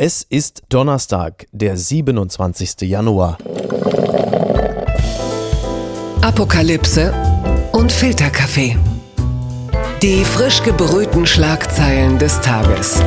Es ist Donnerstag, der 27. Januar. Apokalypse und Filterkaffee. Die frisch gebrühten Schlagzeilen des Tages.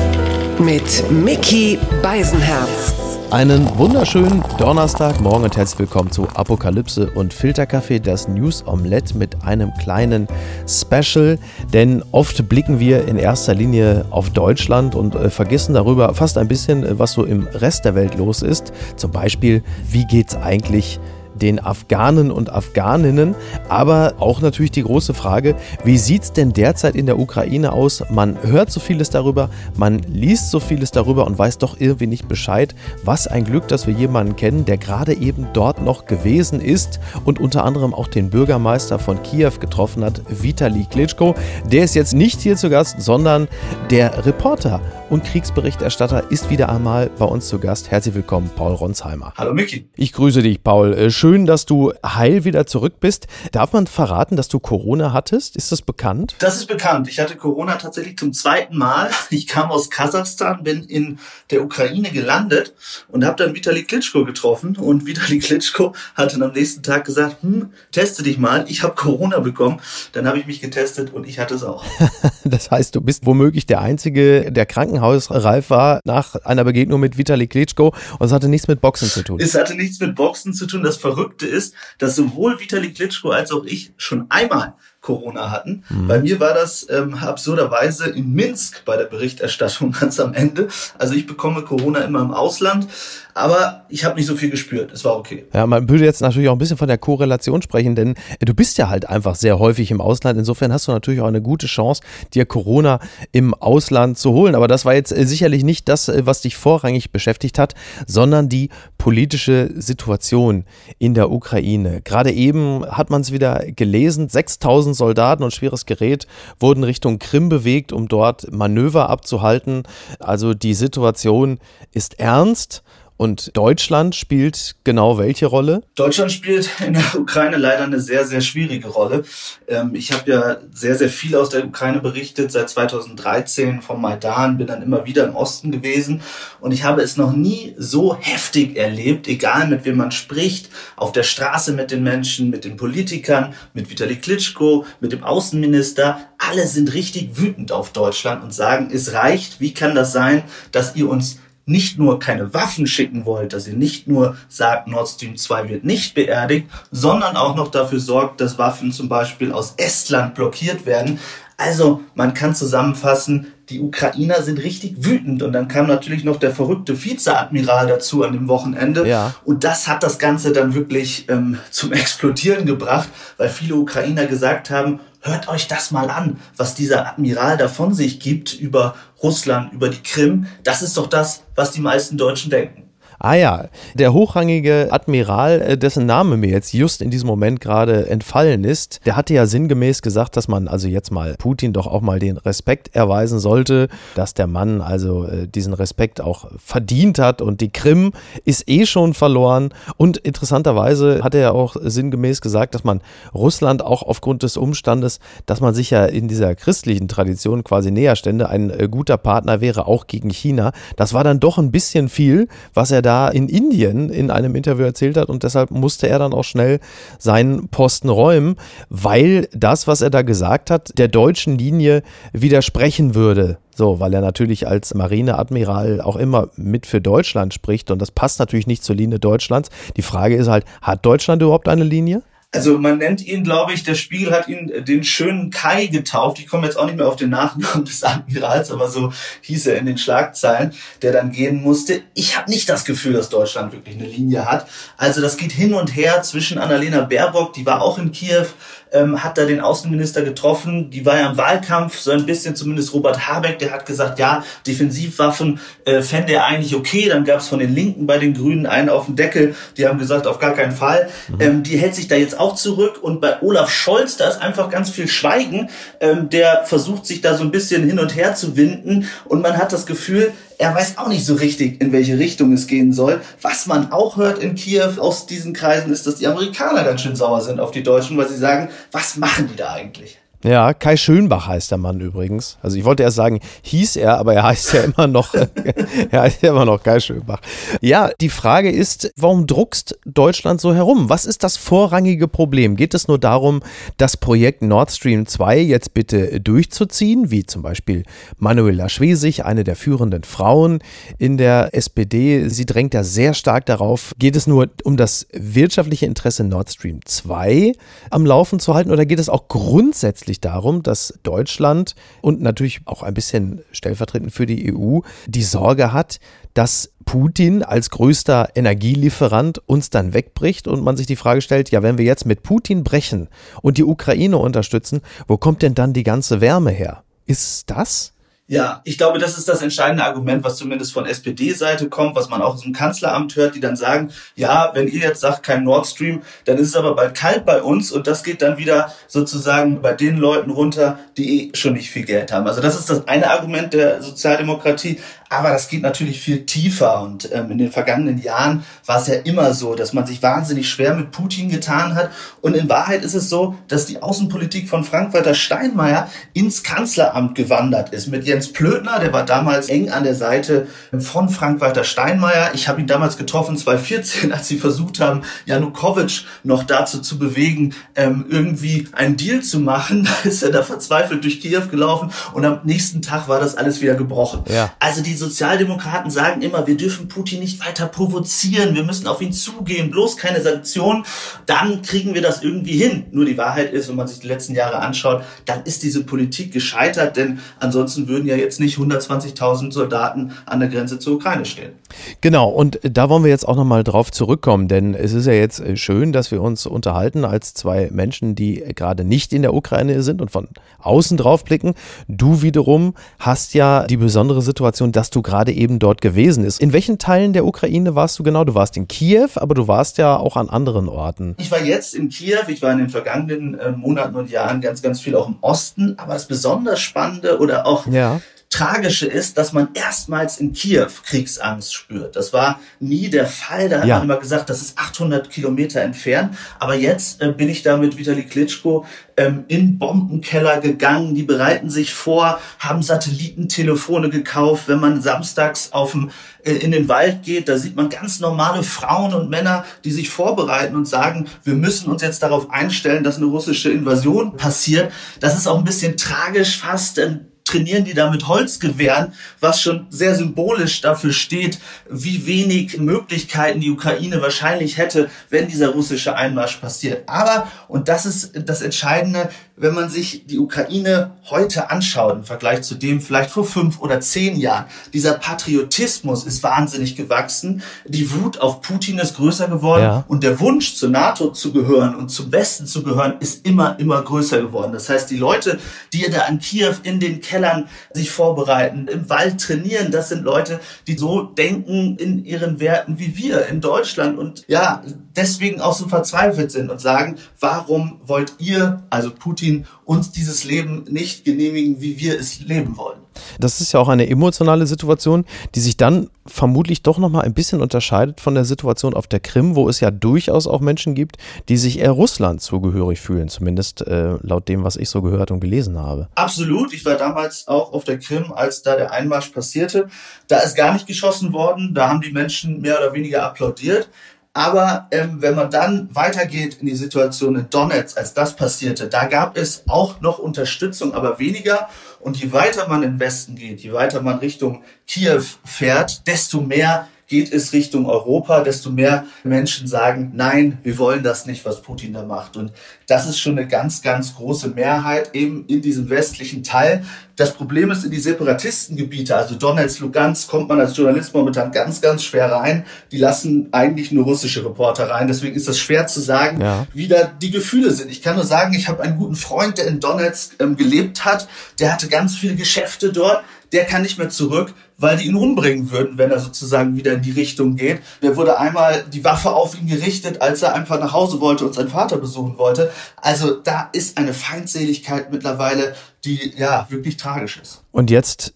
Mit Mickey Beisenherz. Einen wunderschönen Donnerstagmorgen und herzlich willkommen zu Apokalypse und Filterkaffee, das News Omelette mit einem kleinen Special. Denn oft blicken wir in erster Linie auf Deutschland und äh, vergessen darüber fast ein bisschen, äh, was so im Rest der Welt los ist. Zum Beispiel, wie geht es eigentlich den Afghanen und Afghaninnen. Aber auch natürlich die große Frage, wie sieht es denn derzeit in der Ukraine aus? Man hört so vieles darüber, man liest so vieles darüber und weiß doch irgendwie nicht Bescheid. Was ein Glück, dass wir jemanden kennen, der gerade eben dort noch gewesen ist und unter anderem auch den Bürgermeister von Kiew getroffen hat, Vitali Klitschko. Der ist jetzt nicht hier zu Gast, sondern der Reporter und Kriegsberichterstatter ist wieder einmal bei uns zu Gast. Herzlich willkommen, Paul Ronsheimer. Hallo Micky. Ich grüße dich, Paul. Äh, schön, dass du heil wieder zurück bist. Darf man verraten, dass du Corona hattest? Ist das bekannt? Das ist bekannt. Ich hatte Corona tatsächlich zum zweiten Mal. Ich kam aus Kasachstan, bin in der Ukraine gelandet und habe dann Vitali Klitschko getroffen. Und Vitali Klitschko hat dann am nächsten Tag gesagt, hm, teste dich mal. Ich habe Corona bekommen. Dann habe ich mich getestet und ich hatte es auch. das heißt, du bist womöglich der Einzige, der Krankenhaus krankenhausreif war nach einer Begegnung mit Vitali Klitschko und es hatte nichts mit Boxen zu tun. Es hatte nichts mit Boxen zu tun. Das Verrückte ist, dass sowohl Vitali Klitschko als auch ich schon einmal Corona hatten. Mhm. Bei mir war das ähm, absurderweise in Minsk bei der Berichterstattung ganz am Ende. Also ich bekomme Corona immer im Ausland, aber ich habe nicht so viel gespürt. Es war okay. Ja, man würde jetzt natürlich auch ein bisschen von der Korrelation sprechen, denn du bist ja halt einfach sehr häufig im Ausland. Insofern hast du natürlich auch eine gute Chance, dir Corona im Ausland zu holen. Aber das war jetzt äh, sicherlich nicht das, äh, was dich vorrangig beschäftigt hat, sondern die politische Situation in der Ukraine. Gerade eben hat man es wieder gelesen, 6000 1000 Soldaten und schweres Gerät wurden Richtung Krim bewegt, um dort Manöver abzuhalten. Also die Situation ist ernst. Und Deutschland spielt genau welche Rolle? Deutschland spielt in der Ukraine leider eine sehr, sehr schwierige Rolle. Ähm, ich habe ja sehr, sehr viel aus der Ukraine berichtet, seit 2013 vom Maidan, bin dann immer wieder im Osten gewesen und ich habe es noch nie so heftig erlebt, egal mit wem man spricht, auf der Straße mit den Menschen, mit den Politikern, mit Vitali Klitschko, mit dem Außenminister. Alle sind richtig wütend auf Deutschland und sagen, es reicht. Wie kann das sein, dass ihr uns nicht nur keine Waffen schicken wollt, dass ihr nicht nur sagt, Nord Stream 2 wird nicht beerdigt, sondern auch noch dafür sorgt, dass Waffen zum Beispiel aus Estland blockiert werden. Also man kann zusammenfassen, die Ukrainer sind richtig wütend und dann kam natürlich noch der verrückte Vizeadmiral dazu an dem Wochenende ja. und das hat das Ganze dann wirklich ähm, zum Explodieren gebracht, weil viele Ukrainer gesagt haben, hört euch das mal an, was dieser Admiral da von sich gibt über Russland, über die Krim. Das ist doch das, was die meisten Deutschen denken. Ah ja, der hochrangige Admiral, äh, dessen Name mir jetzt just in diesem Moment gerade entfallen ist, der hatte ja sinngemäß gesagt, dass man also jetzt mal Putin doch auch mal den Respekt erweisen sollte, dass der Mann also äh, diesen Respekt auch verdient hat und die Krim ist eh schon verloren. Und interessanterweise hat er ja auch sinngemäß gesagt, dass man Russland auch aufgrund des Umstandes, dass man sich ja in dieser christlichen Tradition quasi näher stände, ein äh, guter Partner wäre auch gegen China. Das war dann doch ein bisschen viel, was er da da in Indien in einem Interview erzählt hat und deshalb musste er dann auch schnell seinen Posten räumen, weil das, was er da gesagt hat, der deutschen Linie widersprechen würde. So, weil er natürlich als Marineadmiral auch immer mit für Deutschland spricht und das passt natürlich nicht zur Linie Deutschlands. Die Frage ist halt, hat Deutschland überhaupt eine Linie? Also man nennt ihn, glaube ich, der Spiegel hat ihn äh, den schönen Kai getauft. Ich komme jetzt auch nicht mehr auf den Nachnamen des Admirals, aber so hieß er in den Schlagzeilen, der dann gehen musste. Ich habe nicht das Gefühl, dass Deutschland wirklich eine Linie hat. Also das geht hin und her zwischen Annalena Baerbock, die war auch in Kiew, ähm, hat da den Außenminister getroffen. Die war ja im Wahlkampf, so ein bisschen zumindest Robert Habeck, der hat gesagt, ja, Defensivwaffen äh, fände er eigentlich okay. Dann gab es von den Linken bei den Grünen einen auf den Deckel, die haben gesagt, auf gar keinen Fall. Mhm. Ähm, die hält sich da jetzt auch zurück. Und bei Olaf Scholz, da ist einfach ganz viel Schweigen. Ähm, der versucht sich da so ein bisschen hin und her zu winden. Und man hat das Gefühl, er weiß auch nicht so richtig, in welche Richtung es gehen soll. Was man auch hört in Kiew aus diesen Kreisen ist, dass die Amerikaner ganz schön sauer sind auf die Deutschen, weil sie sagen, was machen die da eigentlich? Ja, Kai Schönbach heißt der Mann übrigens. Also ich wollte erst sagen, hieß er, aber er heißt ja immer noch, er heißt ja immer noch Kai Schönbach. Ja, die Frage ist, warum druckst Deutschland so herum? Was ist das vorrangige Problem? Geht es nur darum, das Projekt Nord Stream 2 jetzt bitte durchzuziehen, wie zum Beispiel Manuela Schwesig, eine der führenden Frauen in der SPD? Sie drängt ja sehr stark darauf. Geht es nur um das wirtschaftliche Interesse Nord Stream 2 am Laufen zu halten oder geht es auch grundsätzlich letztlich darum, dass Deutschland und natürlich auch ein bisschen stellvertretend für die EU die Sorge hat, dass Putin als größter Energielieferant uns dann wegbricht und man sich die Frage stellt, ja, wenn wir jetzt mit Putin brechen und die Ukraine unterstützen, wo kommt denn dann die ganze Wärme her? Ist das ja, ich glaube, das ist das entscheidende Argument, was zumindest von SPD-Seite kommt, was man auch aus dem Kanzleramt hört, die dann sagen, ja, wenn ihr jetzt sagt, kein Nord Stream, dann ist es aber bald kalt bei uns und das geht dann wieder sozusagen bei den Leuten runter, die eh schon nicht viel Geld haben. Also das ist das eine Argument der Sozialdemokratie. Aber das geht natürlich viel tiefer und ähm, in den vergangenen Jahren war es ja immer so, dass man sich wahnsinnig schwer mit Putin getan hat. Und in Wahrheit ist es so, dass die Außenpolitik von Frank-Walter Steinmeier ins Kanzleramt gewandert ist. Mit Jens Plötner, der war damals eng an der Seite von Frank-Walter Steinmeier. Ich habe ihn damals getroffen, 2014, als sie versucht haben, Janukowitsch noch dazu zu bewegen, ähm, irgendwie einen Deal zu machen. Da ist er da verzweifelt durch Kiew gelaufen und am nächsten Tag war das alles wieder gebrochen. Ja. Also diese Sozialdemokraten sagen immer, wir dürfen Putin nicht weiter provozieren, wir müssen auf ihn zugehen, bloß keine Sanktionen, dann kriegen wir das irgendwie hin. Nur die Wahrheit ist, wenn man sich die letzten Jahre anschaut, dann ist diese Politik gescheitert, denn ansonsten würden ja jetzt nicht 120.000 Soldaten an der Grenze zur Ukraine stehen. Genau, und da wollen wir jetzt auch nochmal drauf zurückkommen, denn es ist ja jetzt äh, schön, dass wir uns unterhalten als zwei Menschen, die gerade nicht in der Ukraine sind und von außen drauf blicken. Du wiederum hast ja die besondere Situation, dass du gerade eben dort gewesen bist. In welchen Teilen der Ukraine warst du genau? Du warst in Kiew, aber du warst ja auch an anderen Orten. Ich war jetzt in Kiew, ich war in den vergangenen äh, Monaten und Jahren ganz, ganz viel auch im Osten, aber das besonders Spannende oder auch ja. Tragische ist, dass man erstmals in Kiew Kriegsangst spürt. Das war nie der Fall. Da hat ja. man immer gesagt, das ist 800 Kilometer entfernt. Aber jetzt äh, bin ich da mit Vitali Klitschko ähm, in Bombenkeller gegangen. Die bereiten sich vor, haben Satellitentelefone gekauft. Wenn man samstags auf dem, äh, in den Wald geht, da sieht man ganz normale Frauen und Männer, die sich vorbereiten und sagen, wir müssen uns jetzt darauf einstellen, dass eine russische Invasion passiert. Das ist auch ein bisschen tragisch fast. Denn trainieren die da mit Holzgewehren, was schon sehr symbolisch dafür steht, wie wenig Möglichkeiten die Ukraine wahrscheinlich hätte, wenn dieser russische Einmarsch passiert. Aber, und das ist das Entscheidende, wenn man sich die Ukraine heute anschaut im Vergleich zu dem vielleicht vor fünf oder zehn Jahren, dieser Patriotismus ist wahnsinnig gewachsen, die Wut auf Putin ist größer geworden ja. und der Wunsch zur NATO zu gehören und zum Westen zu gehören ist immer, immer größer geworden. Das heißt, die Leute, die da in Kiew in den Kellern sich vorbereiten, im Wald trainieren, das sind Leute, die so denken in ihren Werten wie wir in Deutschland. Und ja, deswegen auch so verzweifelt sind und sagen, warum wollt ihr, also Putin, uns dieses Leben nicht genehmigen, wie wir es leben wollen. Das ist ja auch eine emotionale Situation, die sich dann vermutlich doch nochmal ein bisschen unterscheidet von der Situation auf der Krim, wo es ja durchaus auch Menschen gibt, die sich eher Russland zugehörig fühlen, zumindest äh, laut dem, was ich so gehört und gelesen habe. Absolut. Ich war damals auch auf der Krim, als da der Einmarsch passierte. Da ist gar nicht geschossen worden. Da haben die Menschen mehr oder weniger applaudiert. Aber ähm, wenn man dann weitergeht in die Situation in Donetsk, als das passierte, da gab es auch noch Unterstützung, aber weniger. Und je weiter man in den Westen geht, je weiter man Richtung Kiew fährt, desto mehr geht es Richtung Europa, desto mehr Menschen sagen, nein, wir wollen das nicht, was Putin da macht. Und das ist schon eine ganz, ganz große Mehrheit eben in diesem westlichen Teil. Das Problem ist, in die Separatistengebiete, also Donetsk, Lugansk, kommt man als Journalist momentan ganz, ganz schwer rein. Die lassen eigentlich nur russische Reporter rein. Deswegen ist das schwer zu sagen, ja. wie da die Gefühle sind. Ich kann nur sagen, ich habe einen guten Freund, der in Donetsk ähm, gelebt hat. Der hatte ganz viele Geschäfte dort der kann nicht mehr zurück, weil die ihn umbringen würden, wenn er sozusagen wieder in die Richtung geht. Der wurde einmal die Waffe auf ihn gerichtet, als er einfach nach Hause wollte und seinen Vater besuchen wollte. Also da ist eine Feindseligkeit mittlerweile, die ja wirklich tragisch ist. Und jetzt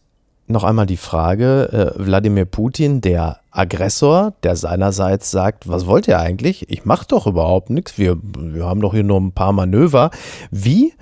noch einmal die Frage, äh, Wladimir Putin, der Aggressor, der seinerseits sagt, was wollt ihr eigentlich? Ich mache doch überhaupt nichts. Wir, wir haben doch hier nur ein paar Manöver. Wie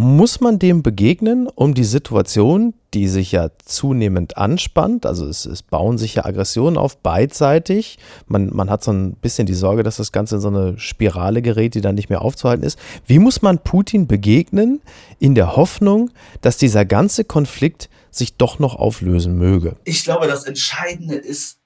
Muss man dem begegnen, um die Situation, die sich ja zunehmend anspannt, also es, es bauen sich ja Aggressionen auf beidseitig, man, man hat so ein bisschen die Sorge, dass das Ganze in so eine Spirale gerät, die dann nicht mehr aufzuhalten ist. Wie muss man Putin begegnen in der Hoffnung, dass dieser ganze Konflikt sich doch noch auflösen möge? Ich glaube, das Entscheidende ist,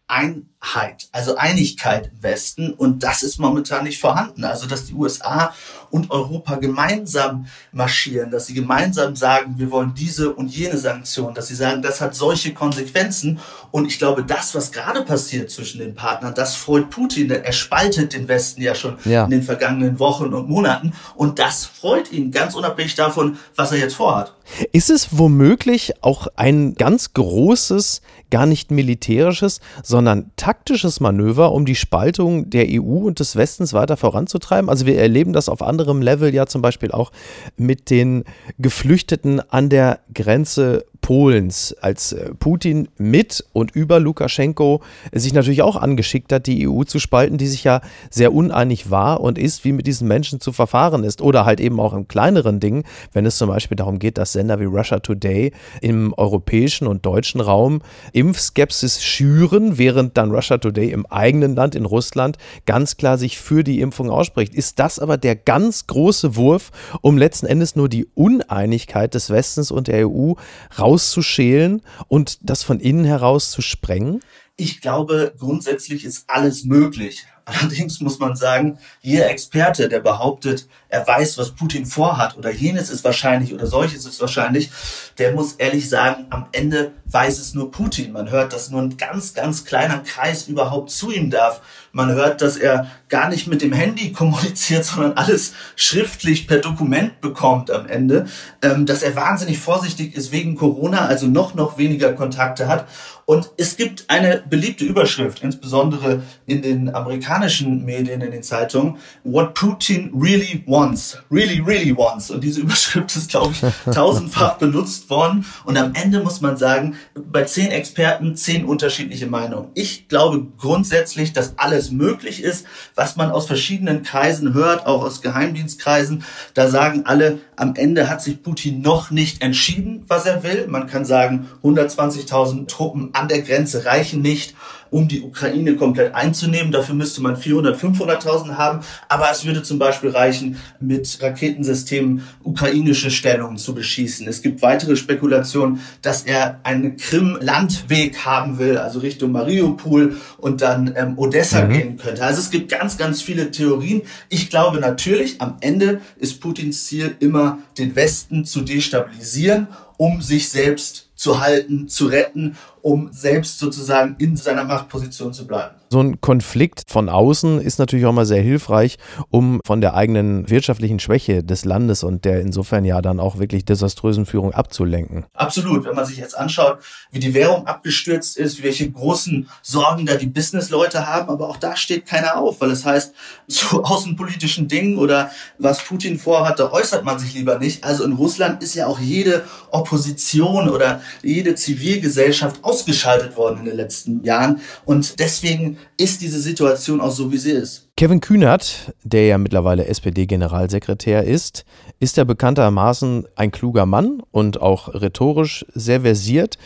Einheit, also Einigkeit im Westen. Und das ist momentan nicht vorhanden. Also, dass die USA und Europa gemeinsam marschieren, dass sie gemeinsam sagen, wir wollen diese und jene Sanktionen, dass sie sagen, das hat solche Konsequenzen. Und ich glaube, das, was gerade passiert zwischen den Partnern, das freut Putin, denn er spaltet den Westen ja schon ja. in den vergangenen Wochen und Monaten. Und das freut ihn, ganz unabhängig davon, was er jetzt vorhat. Ist es womöglich auch ein ganz großes, gar nicht militärisches, sondern taktisches Manöver, um die Spaltung der EU und des Westens weiter voranzutreiben? Also wir erleben das auf anderem Level ja zum Beispiel auch mit den Geflüchteten an der Grenze Polens, als äh, Putin mit und über Lukaschenko sich natürlich auch angeschickt hat, die EU zu spalten, die sich ja sehr uneinig war und ist, wie mit diesen Menschen zu verfahren ist. Oder halt eben auch in kleineren Dingen, wenn es zum Beispiel darum geht, dass Sender wie Russia Today im europäischen und deutschen Raum Impfskepsis schüren, während dann Russia Today im eigenen Land, in Russland, ganz klar sich für die Impfung ausspricht. Ist das aber der ganz große Wurf, um letzten Endes nur die Uneinigkeit des Westens und der EU raus rauszuschälen und das von innen heraus zu sprengen? Ich glaube, grundsätzlich ist alles möglich. Allerdings muss man sagen, jeder Experte, der behauptet, er weiß, was Putin vorhat oder jenes ist wahrscheinlich oder solches ist wahrscheinlich, der muss ehrlich sagen, am Ende weiß es nur Putin. Man hört, dass nur ein ganz, ganz kleiner Kreis überhaupt zu ihm darf. Man hört, dass er gar nicht mit dem Handy kommuniziert, sondern alles schriftlich per Dokument bekommt am Ende. Ähm, dass er wahnsinnig vorsichtig ist wegen Corona, also noch, noch weniger Kontakte hat. Und es gibt eine beliebte Überschrift, insbesondere in den amerikanischen Medien, in den Zeitungen, What Putin really wants, really, really wants. Und diese Überschrift ist, glaube ich, tausendfach benutzt worden. Und am Ende muss man sagen, bei zehn Experten zehn unterschiedliche Meinungen. Ich glaube grundsätzlich, dass alles möglich ist, was man aus verschiedenen Kreisen hört, auch aus Geheimdienstkreisen. Da sagen alle, am Ende hat sich Putin noch nicht entschieden, was er will. Man kann sagen, 120.000 Truppen an der Grenze reichen nicht um die Ukraine komplett einzunehmen. Dafür müsste man 400, 500.000 haben. Aber es würde zum Beispiel reichen, mit Raketensystemen ukrainische Stellungen zu beschießen. Es gibt weitere Spekulationen, dass er einen Krim-Landweg haben will, also Richtung Mariupol und dann ähm, Odessa mhm. gehen könnte. Also es gibt ganz, ganz viele Theorien. Ich glaube natürlich, am Ende ist Putins Ziel immer, den Westen zu destabilisieren, um sich selbst zu halten, zu retten um selbst sozusagen in seiner Machtposition zu bleiben. So ein Konflikt von außen ist natürlich auch mal sehr hilfreich, um von der eigenen wirtschaftlichen Schwäche des Landes und der insofern ja dann auch wirklich desaströsen Führung abzulenken. Absolut. Wenn man sich jetzt anschaut, wie die Währung abgestürzt ist, welche großen Sorgen da die Businessleute haben, aber auch da steht keiner auf, weil es heißt, zu außenpolitischen Dingen oder was Putin vorhat, da äußert man sich lieber nicht. Also in Russland ist ja auch jede Opposition oder jede Zivilgesellschaft ausgeschaltet worden in den letzten Jahren. Und deswegen ist diese Situation auch so, wie sie ist. Kevin Kühnert, der ja mittlerweile SPD-Generalsekretär ist, ist ja bekanntermaßen ein kluger Mann und auch rhetorisch sehr versiert.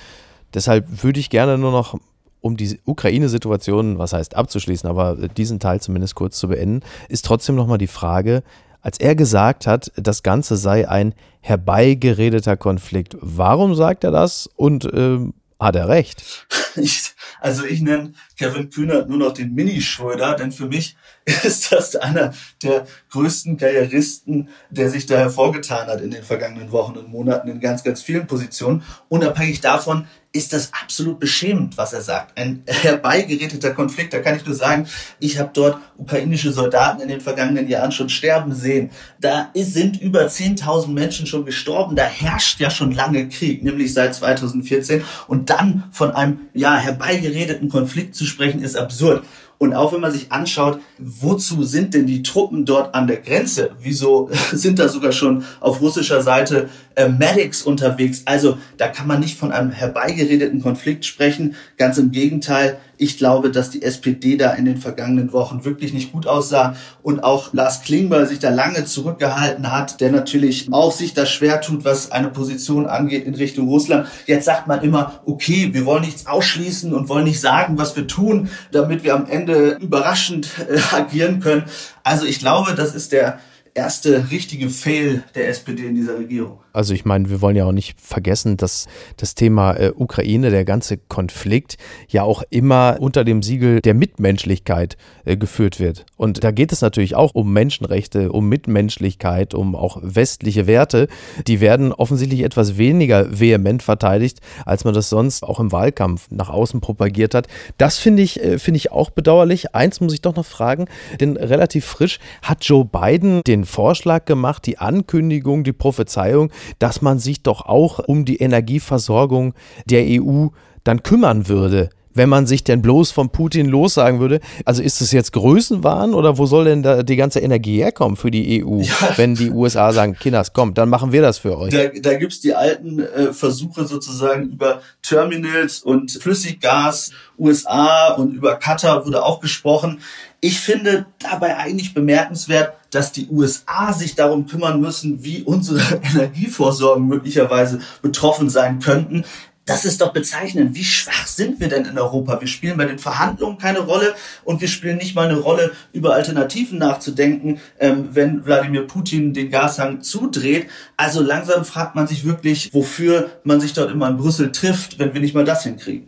Deshalb würde ich gerne nur noch um die Ukraine-Situation, was heißt abzuschließen, aber diesen Teil zumindest kurz zu beenden, ist trotzdem nochmal die Frage, als er gesagt hat, das Ganze sei ein herbeigeredeter Konflikt. Warum sagt er das und äh, hat er recht? Ich, also ich nenne Kevin Kühnert nur noch den Mini-Schröder, denn für mich ist das einer der größten Karrieristen, der sich da hervorgetan hat in den vergangenen Wochen und Monaten in ganz, ganz vielen Positionen. Unabhängig davon ist das absolut beschämend, was er sagt. Ein herbeigeredeter Konflikt. Da kann ich nur sagen, ich habe dort ukrainische Soldaten in den vergangenen Jahren schon sterben sehen. Da sind über 10.000 Menschen schon gestorben. Da herrscht ja schon lange Krieg, nämlich seit 2014. Und dann von einem ja herbeigeredeten Konflikt zu sprechen, ist absurd. Und auch wenn man sich anschaut, wozu sind denn die Truppen dort an der Grenze? Wieso sind da sogar schon auf russischer Seite äh, Medics unterwegs? Also da kann man nicht von einem herbeigeredeten Konflikt sprechen. Ganz im Gegenteil, Ich glaube, dass die SPD da in den vergangenen Wochen wirklich nicht gut aussah und auch Lars Klingbeil sich da lange zurückgehalten hat, der natürlich auch sich da schwer tut, was eine Position angeht in Richtung Russland. Jetzt sagt man immer, okay, wir wollen nichts ausschließen und wollen nicht sagen, was wir tun, damit wir am Ende überraschend äh, agieren können. Also ich glaube, das ist der erste richtige Fail der SPD in dieser Regierung. Also ich meine, wir wollen ja auch nicht vergessen, dass das Thema äh, Ukraine, der ganze Konflikt ja auch immer unter dem Siegel der Mitmenschlichkeit äh, geführt wird. Und da geht es natürlich auch um Menschenrechte, um Mitmenschlichkeit, um auch westliche Werte. Die werden offensichtlich etwas weniger vehement verteidigt, als man das sonst auch im Wahlkampf nach außen propagiert hat. Das finde ich, äh, finde ich auch bedauerlich. Eins muss ich doch noch fragen, denn relativ frisch hat Joe Biden den Vorschlag gemacht, die Ankündigung, die Prophezeiung, dass man sich doch auch um die Energieversorgung der EU dann kümmern würde wenn man sich denn bloß von Putin lossagen würde. Also ist es jetzt Größenwahn oder wo soll denn da die ganze Energie herkommen für die EU, ja. wenn die USA sagen, Kinders, komm, dann machen wir das für euch. Da, da gibt's die alten äh, Versuche sozusagen über Terminals und Flüssiggas, USA und über Katar wurde auch gesprochen. Ich finde dabei eigentlich bemerkenswert, dass die USA sich darum kümmern müssen, wie unsere Energievorsorgen möglicherweise betroffen sein könnten. Das ist doch bezeichnend. Wie schwach sind wir denn in Europa? Wir spielen bei den Verhandlungen keine Rolle und wir spielen nicht mal eine Rolle, über Alternativen nachzudenken, ähm, wenn Wladimir Putin den Gashang zudreht. Also langsam fragt man sich wirklich, wofür man sich dort immer in Brüssel trifft, wenn wir nicht mal das hinkriegen.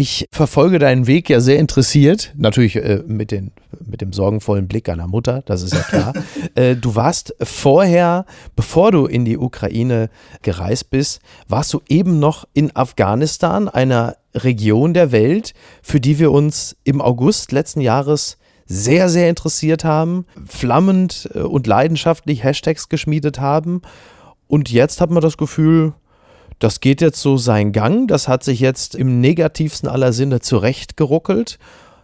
Ich verfolge deinen Weg ja sehr interessiert, natürlich äh, mit, den, mit dem sorgenvollen Blick einer Mutter, das ist ja klar. äh, du warst vorher, bevor du in die Ukraine gereist bist, warst du eben noch in Afghanistan einer Region der Welt, für die wir uns im August letzten Jahres sehr, sehr interessiert haben, flammend äh, und leidenschaftlich Hashtags geschmiedet haben. Und jetzt hat man das Gefühl, das geht jetzt so seinen Gang, das hat sich jetzt im negativsten aller Sinne zurechtgeruckelt.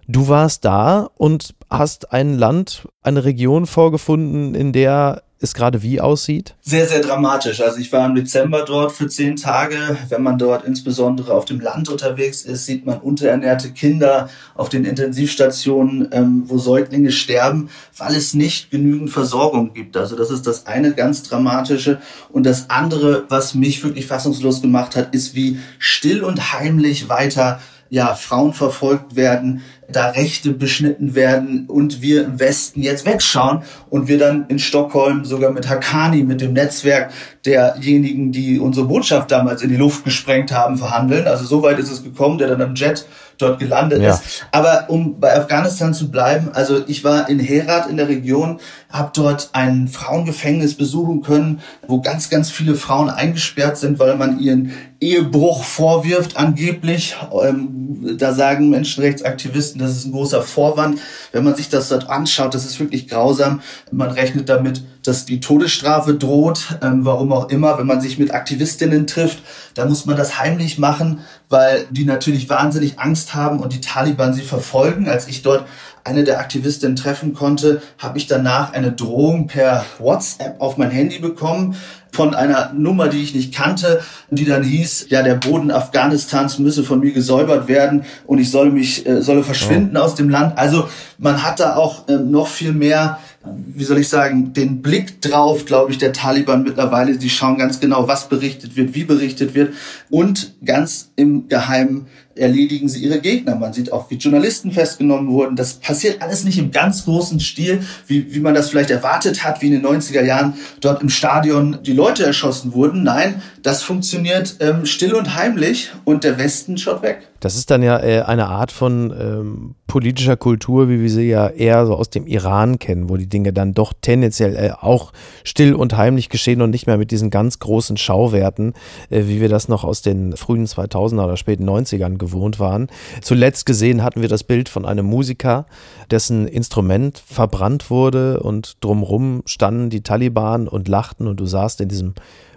Du warst da und hast ein Land, eine Region vorgefunden, in der es gerade wie aussieht? Sehr, sehr dramatisch. Also ich war im Dezember dort für zehn Tage. Wenn man dort insbesondere auf dem Land unterwegs ist, sieht man unterernährte Kinder auf den Intensivstationen, ähm, wo Säuglinge sterben, weil es nicht genügend Versorgung gibt. Also das ist das eine ganz dramatische. Und das andere, was mich wirklich fassungslos gemacht hat, ist, wie still und heimlich weiter ja, Frauen verfolgt werden, da Rechte beschnitten werden und wir im Westen jetzt wegschauen und wir dann in Stockholm sogar mit Hakani, mit dem Netzwerk derjenigen, die unsere Botschaft damals in die Luft gesprengt haben, verhandeln. Also so weit ist es gekommen, der dann am Jet dort gelandet ja. ist. Aber um bei Afghanistan zu bleiben, also ich war in Herat in der Region, habe dort ein Frauengefängnis besuchen können, wo ganz, ganz viele Frauen eingesperrt sind, weil man ihren Ehebruch vorwirft, angeblich. Ähm, da sagen Menschenrechtsaktivisten, das ist ein großer Vorwand. Wenn man sich das dort anschaut, das ist wirklich grausam. Man rechnet damit, dass die Todesstrafe droht, ähm, warum auch immer. Wenn man sich mit Aktivistinnen trifft, dann muss man das heimlich machen, weil die natürlich wahnsinnig Angst haben und die Taliban sie verfolgen. Als ich dort eine der Aktivistinnen treffen konnte, habe ich danach eine Drohung per WhatsApp auf mein Handy bekommen von einer Nummer, die ich nicht kannte, die dann hieß, ja, der Boden Afghanistans müsse von mir gesäubert werden und ich solle mich, äh, solle verschwinden oh. aus dem Land. Also man hat da auch äh, noch viel mehr wie soll ich sagen, den Blick drauf, glaube ich, der Taliban mittlerweile. Die schauen ganz genau, was berichtet wird, wie berichtet wird und ganz im Geheimen erledigen sie ihre Gegner. Man sieht auch, wie Journalisten festgenommen wurden. Das passiert alles nicht im ganz großen Stil, wie, wie man das vielleicht erwartet hat, wie in den 90er Jahren dort im Stadion die Leute erschossen wurden. Nein, das funktioniert ähm, still und heimlich und der Westen schaut weg. Das ist dann ja äh, eine Art von ähm, politischer Kultur, wie wir sie ja eher so aus dem Iran kennen, wo die Dinge dann doch tendenziell äh, auch still und heimlich geschehen und nicht mehr mit diesen ganz großen Schauwerten, äh, wie wir das noch aus den frühen 2000er oder späten 90ern gewohnt waren. Zuletzt gesehen hatten wir das Bild von einem Musiker, dessen Instrument verbrannt wurde und drumrum standen die Taliban und lachten und du sahst in diesem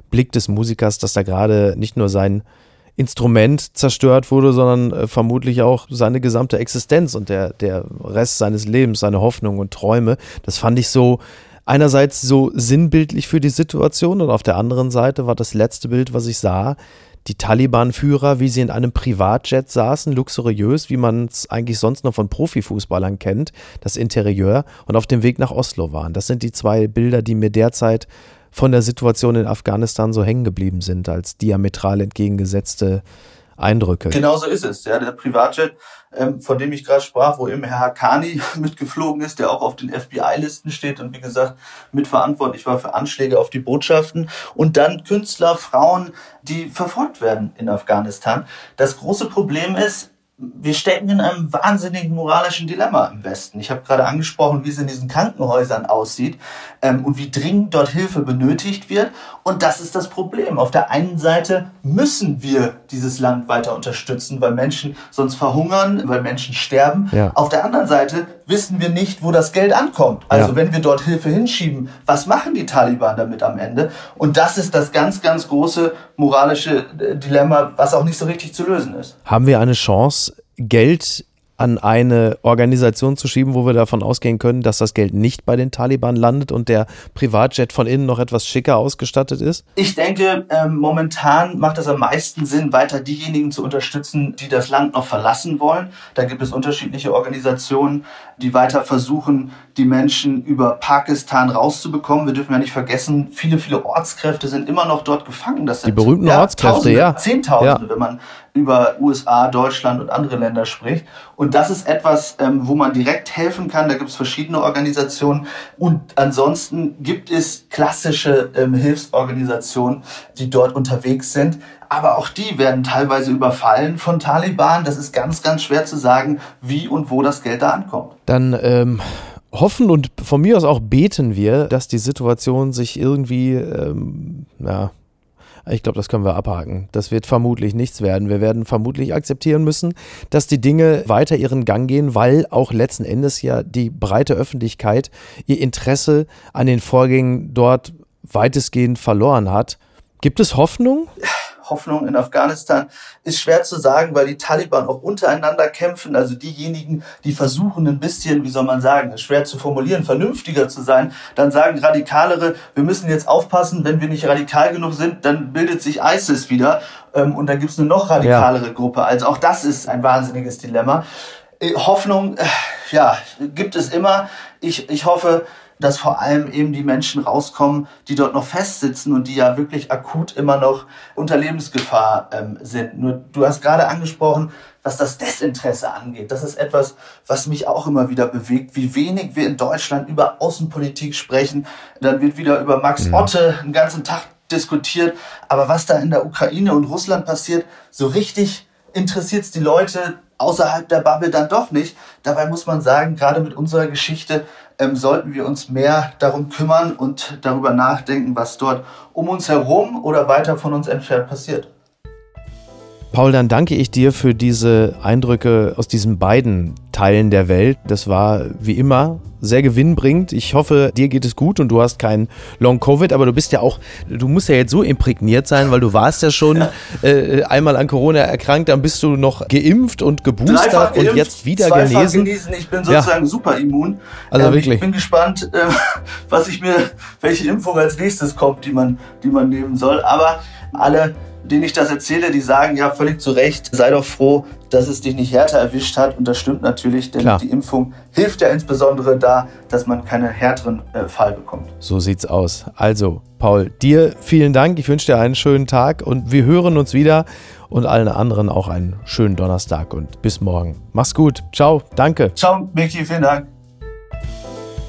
Blick des Musikers, dass da gerade nicht nur sein Instrument zerstört wurde, sondern äh, vermutlich auch seine gesamte Existenz und der, der Rest seines Lebens, seine Hoffnungen und Träume. Das fand ich so einerseits so sinnbildlich für die Situation und auf der anderen Seite war das letzte Bild, was ich sah, die Taliban-Führer, wie sie in einem Privatjet saßen, luxuriös, wie man es eigentlich sonst noch von Profifußballern kennt, das Interieur, und auf dem Weg nach Oslo waren. Das sind die zwei Bilder, die mir derzeit von der Situation in Afghanistan so hängen geblieben sind, als diametral entgegengesetzte Eindrücke. Genau so ist es. Ja, der Privatjet, ähm, von dem ich gerade sprach, wo eben Herr Hakani mitgeflogen ist, der auch auf den FBI-Listen steht und wie gesagt mitverantwortlich war für Anschläge auf die Botschaften. Und dann Künstler, Frauen, die verfolgt werden in Afghanistan. Das große Problem ist, wir stecken in einem wahnsinnigen moralischen Dilemma im Westen. Ich habe gerade angesprochen, wie es in diesen Krankenhäusern aussieht ähm, und wie dringend dort Hilfe benötigt wird. Und das ist das Problem. Auf der einen Seite müssen wir dieses Land weiter unterstützen, weil Menschen sonst verhungern, weil Menschen sterben. Ja. Auf der anderen Seite wissen wir nicht, wo das Geld ankommt. Also ja. wenn wir dort Hilfe hinschieben, was machen die Taliban damit am Ende? Und das ist das ganz, ganz große moralische äh, Dilemma, was auch nicht so richtig zu lösen ist. Haben wir eine Chance, Geld an eine Organisation zu schieben, wo wir davon ausgehen können, dass das Geld nicht bei den Taliban landet und der Privatjet von innen noch etwas schicker ausgestattet ist? Ich denke, ähm, momentan macht es am meisten Sinn, weiter diejenigen zu unterstützen, die das Land noch verlassen wollen. Da gibt es unterschiedliche Organisationen, die weiter versuchen, die Menschen über Pakistan rauszubekommen. Wir dürfen ja nicht vergessen, viele, viele Ortskräfte sind immer noch dort gefangen. Das sind, die berühmten ja, Ortskräfte, Tausende, ja. Zehntausende, ja. wenn man über USA, Deutschland und andere Länder spricht. Und das ist etwas, ähm, wo man direkt helfen kann. Da gibt es verschiedene Organisationen. Und ansonsten gibt es klassische ähm, Hilfsorganisationen, die dort unterwegs sind. Aber auch die werden teilweise überfallen von Taliban. Das ist ganz, ganz schwer zu sagen, wie und wo das Geld da ankommt. Dann ähm, hoffen und von mir aus auch beten wir, dass die Situation sich irgendwie, ähm, ja, ich glaube, das können wir abhaken. Das wird vermutlich nichts werden. Wir werden vermutlich akzeptieren müssen, dass die Dinge weiter ihren Gang gehen, weil auch letzten Endes ja die breite Öffentlichkeit ihr Interesse an den Vorgängen dort weitestgehend verloren hat. Gibt es Hoffnung? Hoffnung in Afghanistan ist schwer zu sagen, weil die Taliban auch untereinander kämpfen. Also diejenigen, die versuchen ein bisschen, wie soll man sagen, schwer zu formulieren, vernünftiger zu sein, dann sagen Radikalere, wir müssen jetzt aufpassen, wenn wir nicht radikal genug sind, dann bildet sich ISIS wieder ähm, und dann gibt es eine noch radikalere ja. Gruppe. Also auch das ist ein wahnsinniges Dilemma. Äh, Hoffnung, äh, ja, gibt es immer. Ich, ich hoffe, dass vor allem eben die Menschen rauskommen, die dort noch festsitzen und die ja wirklich akut immer noch unter Lebensgefahr ähm, sind. Nur du hast gerade angesprochen, was das Desinteresse angeht. Das ist etwas, was mich auch immer wieder bewegt, wie wenig wir in Deutschland über Außenpolitik sprechen. Dann wird wieder über Max mhm. Otte einen ganzen Tag diskutiert. Aber was da in der Ukraine und Russland passiert, so richtig interessiert es die Leute außerhalb der Bubble dann doch nicht. Dabei muss man sagen, gerade mit unserer Geschichte ähm, sollten wir uns mehr darum kümmern und darüber nachdenken, was dort um uns herum oder weiter von uns entfernt passiert. Paul, dann danke ich dir für diese Eindrücke aus diesen beiden Teilen der Welt. Das war wie immer sehr gewinnbringend. Ich hoffe, dir geht es gut und du hast keinen Long Covid, aber du bist ja auch, du musst ja jetzt so imprägniert sein, weil du warst ja schon äh, einmal an Corona erkrankt, dann bist du noch geimpft und geboostert geimpft, und jetzt wieder genesen. genesen. Ich bin sozusagen ja. super immun. Also ähm, wirklich. Ich bin gespannt, äh, was ich mir, welche Impfung als nächstes kommt, die man, die man nehmen soll. Aber alle denen ich das erzähle, die sagen ja völlig zu Recht, sei doch froh, dass es dich nicht härter erwischt hat. Und das stimmt natürlich, denn Klar. die Impfung hilft ja insbesondere da, dass man keinen härteren äh, Fall bekommt. So sieht's aus. Also, Paul, dir vielen Dank. Ich wünsche dir einen schönen Tag und wir hören uns wieder und allen anderen auch einen schönen Donnerstag und bis morgen. Mach's gut. Ciao. Danke. Ciao, Micky. Vielen Dank.